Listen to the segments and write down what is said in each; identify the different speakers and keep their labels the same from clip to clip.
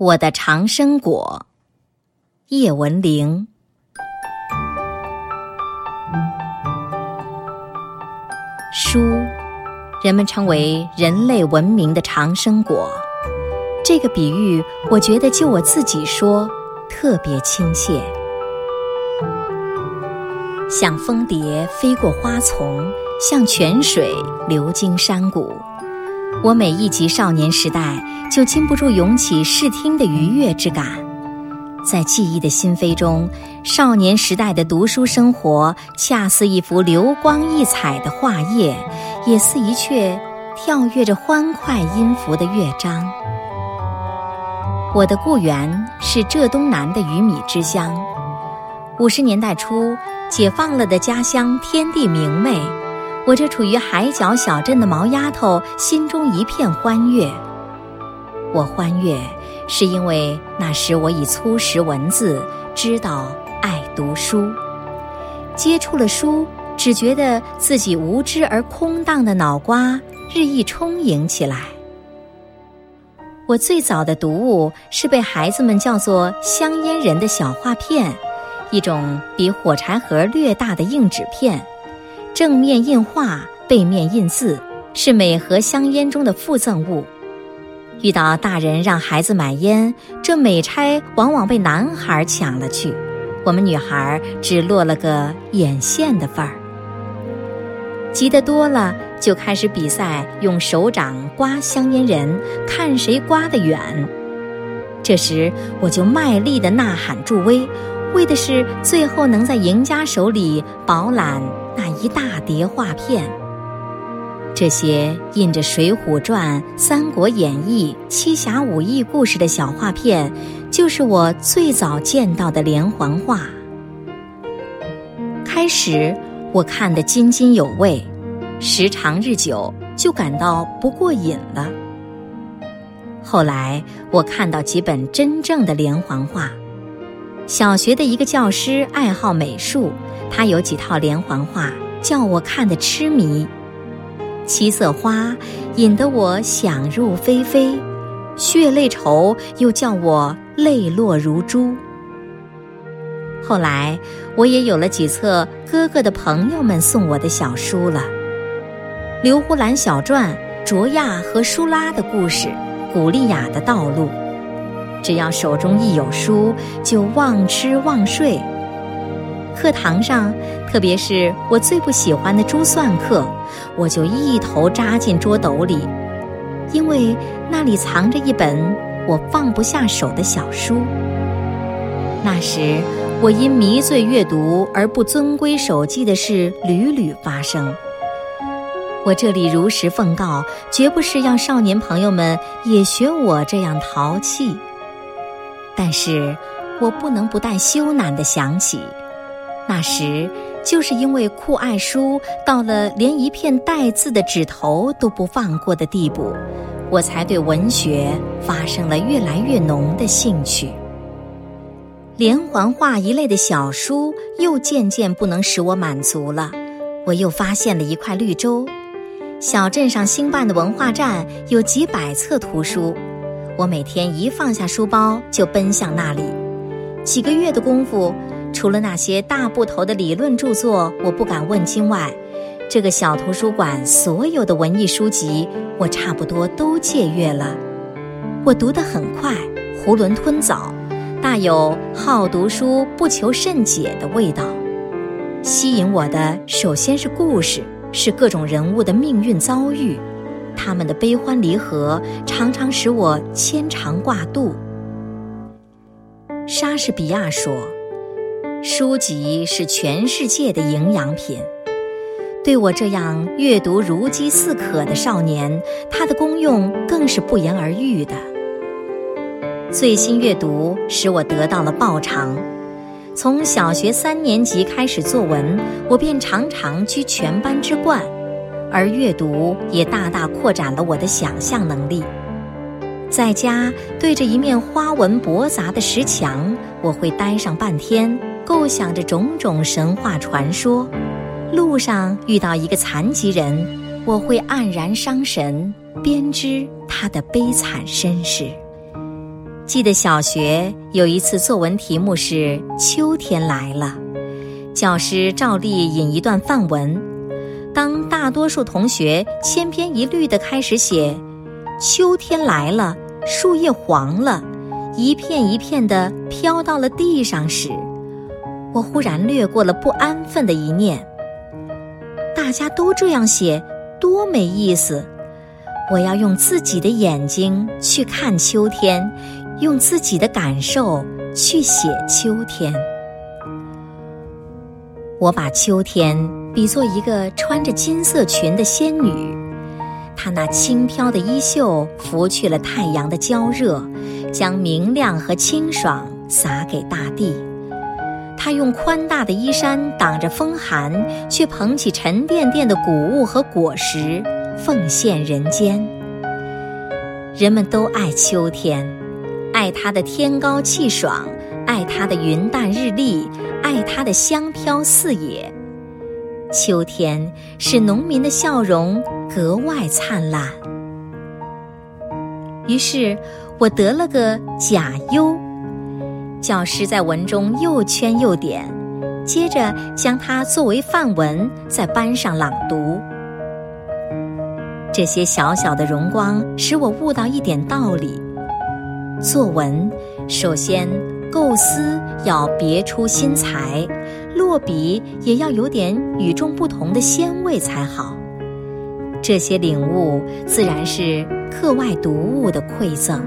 Speaker 1: 我的长生果，叶文玲。书，人们称为人类文明的长生果。这个比喻，我觉得就我自己说，特别亲切。像蜂蝶飞过花丛，像泉水流经山谷。我每一集少年时代，就禁不住涌起视听的愉悦之感。在记忆的心扉中，少年时代的读书生活，恰似一幅流光溢彩的画页，也似一阙跳跃着欢快音符的乐章。我的故园是浙东南的鱼米之乡，五十年代初解放了的家乡，天地明媚。我这处于海角小镇的毛丫头心中一片欢悦。我欢悦，是因为那时我已粗识文字，知道爱读书，接触了书，只觉得自己无知而空荡的脑瓜日益充盈起来。我最早的读物是被孩子们叫做“香烟人”的小画片，一种比火柴盒略大的硬纸片。正面印画，背面印字，是每盒香烟中的附赠物。遇到大人让孩子买烟，这美差往往被男孩抢了去，我们女孩只落了个眼线的份儿。急得多了，就开始比赛，用手掌刮香烟人，看谁刮得远。这时，我就卖力地呐喊助威，为的是最后能在赢家手里饱览。那一大叠画片，这些印着《水浒传》《三国演义》《七侠五义》故事的小画片，就是我最早见到的连环画。开始我看得津津有味，时长日久就感到不过瘾了。后来我看到几本真正的连环画。小学的一个教师爱好美术，他有几套连环画，叫我看得痴迷。七色花引得我想入非非，血泪愁又叫我泪落如珠。后来我也有了几册哥哥的朋友们送我的小书了，《刘胡兰小传》《卓亚和舒拉的故事》《古丽雅的道路》。只要手中一有书，就忘吃忘睡。课堂上，特别是我最不喜欢的珠算课，我就一头扎进桌斗里，因为那里藏着一本我放不下手的小书。那时，我因迷醉阅读而不遵规守纪的事屡屡发生。我这里如实奉告，绝不是要少年朋友们也学我这样淘气。但是，我不能不带羞赧的想起，那时就是因为酷爱书，到了连一片带字的纸头都不放过的地步，我才对文学发生了越来越浓的兴趣。连环画一类的小书又渐渐不能使我满足了，我又发现了一块绿洲，小镇上兴办的文化站有几百册图书。我每天一放下书包就奔向那里，几个月的功夫，除了那些大部头的理论著作我不敢问津外，这个小图书馆所有的文艺书籍我差不多都借阅了。我读得很快，囫囵吞枣，大有好读书不求甚解的味道。吸引我的首先是故事，是各种人物的命运遭遇。他们的悲欢离合常常使我牵肠挂肚。莎士比亚说：“书籍是全世界的营养品。”对我这样阅读如饥似渴的少年，它的功用更是不言而喻的。最新阅读使我得到了报偿。从小学三年级开始作文，我便常常居全班之冠。而阅读也大大扩展了我的想象能力。在家对着一面花纹驳杂的石墙，我会待上半天，构想着种种神话传说。路上遇到一个残疾人，我会黯然伤神，编织他的悲惨身世。记得小学有一次作文题目是“秋天来了”，教师照例引一段范文。当大多数同学千篇一律地开始写“秋天来了，树叶黄了，一片一片地飘到了地上”时，我忽然掠过了不安分的一念：大家都这样写，多没意思！我要用自己的眼睛去看秋天，用自己的感受去写秋天。我把秋天比作一个穿着金色裙的仙女，她那轻飘的衣袖拂去了太阳的焦热，将明亮和清爽洒给大地。她用宽大的衣衫挡着风寒，却捧起沉甸甸的谷物和果实。奉献人间，人们都爱秋天，爱它的天高气爽，爱它的云淡日丽，爱它的香飘四野。秋天使农民的笑容格外灿烂。于是，我得了个贾优。教师在文中又圈又点，接着将它作为范文在班上朗读。这些小小的荣光使我悟到一点道理：作文首先构思要别出心裁，落笔也要有点与众不同的鲜味才好。这些领悟自然是课外读物的馈赠。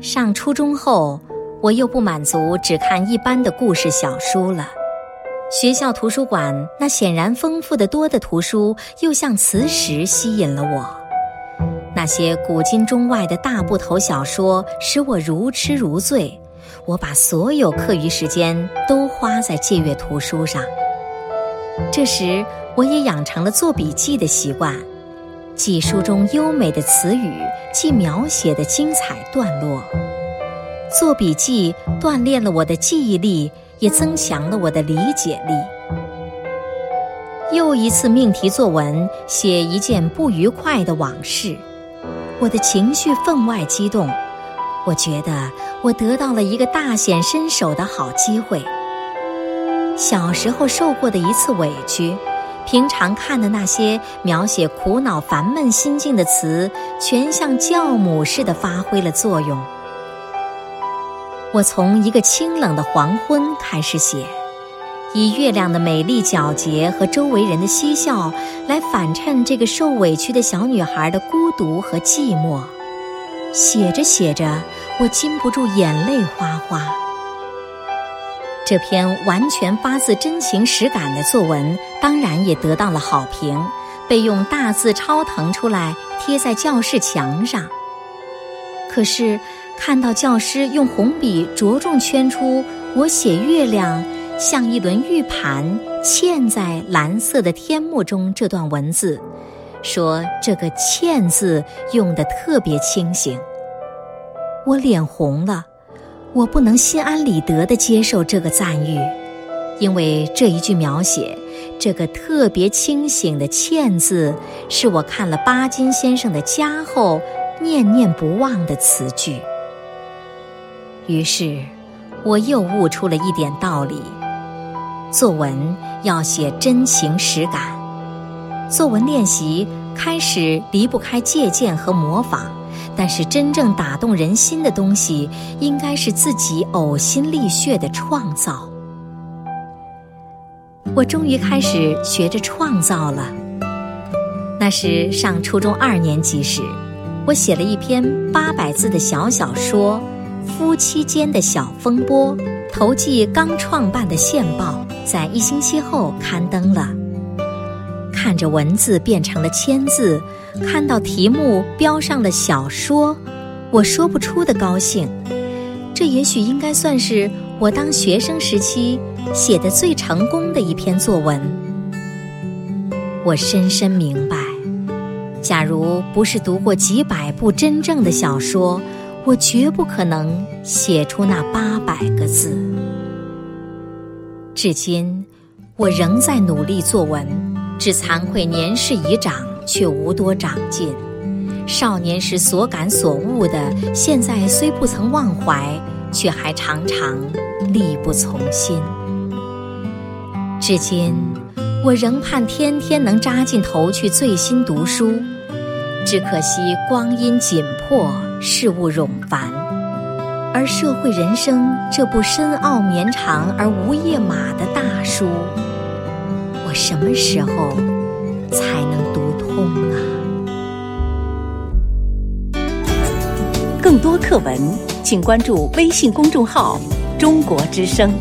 Speaker 1: 上初中后，我又不满足只看一般的故事小书了。学校图书馆那显然丰富的多的图书，又像磁石吸引了我。那些古今中外的大部头小说使我如痴如醉。我把所有课余时间都花在借阅图书上。这时，我也养成了做笔记的习惯，记书中优美的词语，记描写的精彩段落。做笔记锻炼了我的记忆力。也增强了我的理解力。又一次命题作文，写一件不愉快的往事，我的情绪分外激动。我觉得我得到了一个大显身手的好机会。小时候受过的一次委屈，平常看的那些描写苦恼烦闷心境的词，全像教母似的发挥了作用。我从一个清冷的黄昏开始写，以月亮的美丽皎洁和周围人的嬉笑来反衬这个受委屈的小女孩的孤独和寂寞。写着写着，我禁不住眼泪哗哗。这篇完全发自真情实感的作文，当然也得到了好评，被用大字抄腾出来贴在教室墙上。可是。看到教师用红笔着重圈出“我写月亮像一轮玉盘嵌在蓝色的天幕中”这段文字，说这个“嵌”字用得特别清醒，我脸红了。我不能心安理得地接受这个赞誉，因为这一句描写，这个特别清醒的“欠”字，是我看了巴金先生的《家》后念念不忘的词句。于是，我又悟出了一点道理：作文要写真情实感。作文练习开始离不开借鉴和模仿，但是真正打动人心的东西，应该是自己呕心沥血的创造。我终于开始学着创造了。那是上初中二年级时，我写了一篇八百字的小小说。夫妻间的小风波，投寄刚创办的线报，在一星期后刊登了。看着文字变成了签字，看到题目标上了小说，我说不出的高兴。这也许应该算是我当学生时期写的最成功的一篇作文。我深深明白，假如不是读过几百部真正的小说。我绝不可能写出那八百个字。至今，我仍在努力作文，只惭愧年事已长，却无多长进。少年时所感所悟的，现在虽不曾忘怀，却还常常力不从心。至今，我仍盼天天能扎进头去醉心读书，只可惜光阴紧迫，事物冗繁，而社会人生这部深奥绵长而无页码的大书，我什么时候才能读通啊？
Speaker 2: 更多课文，请关注微信公众号“中国之声”。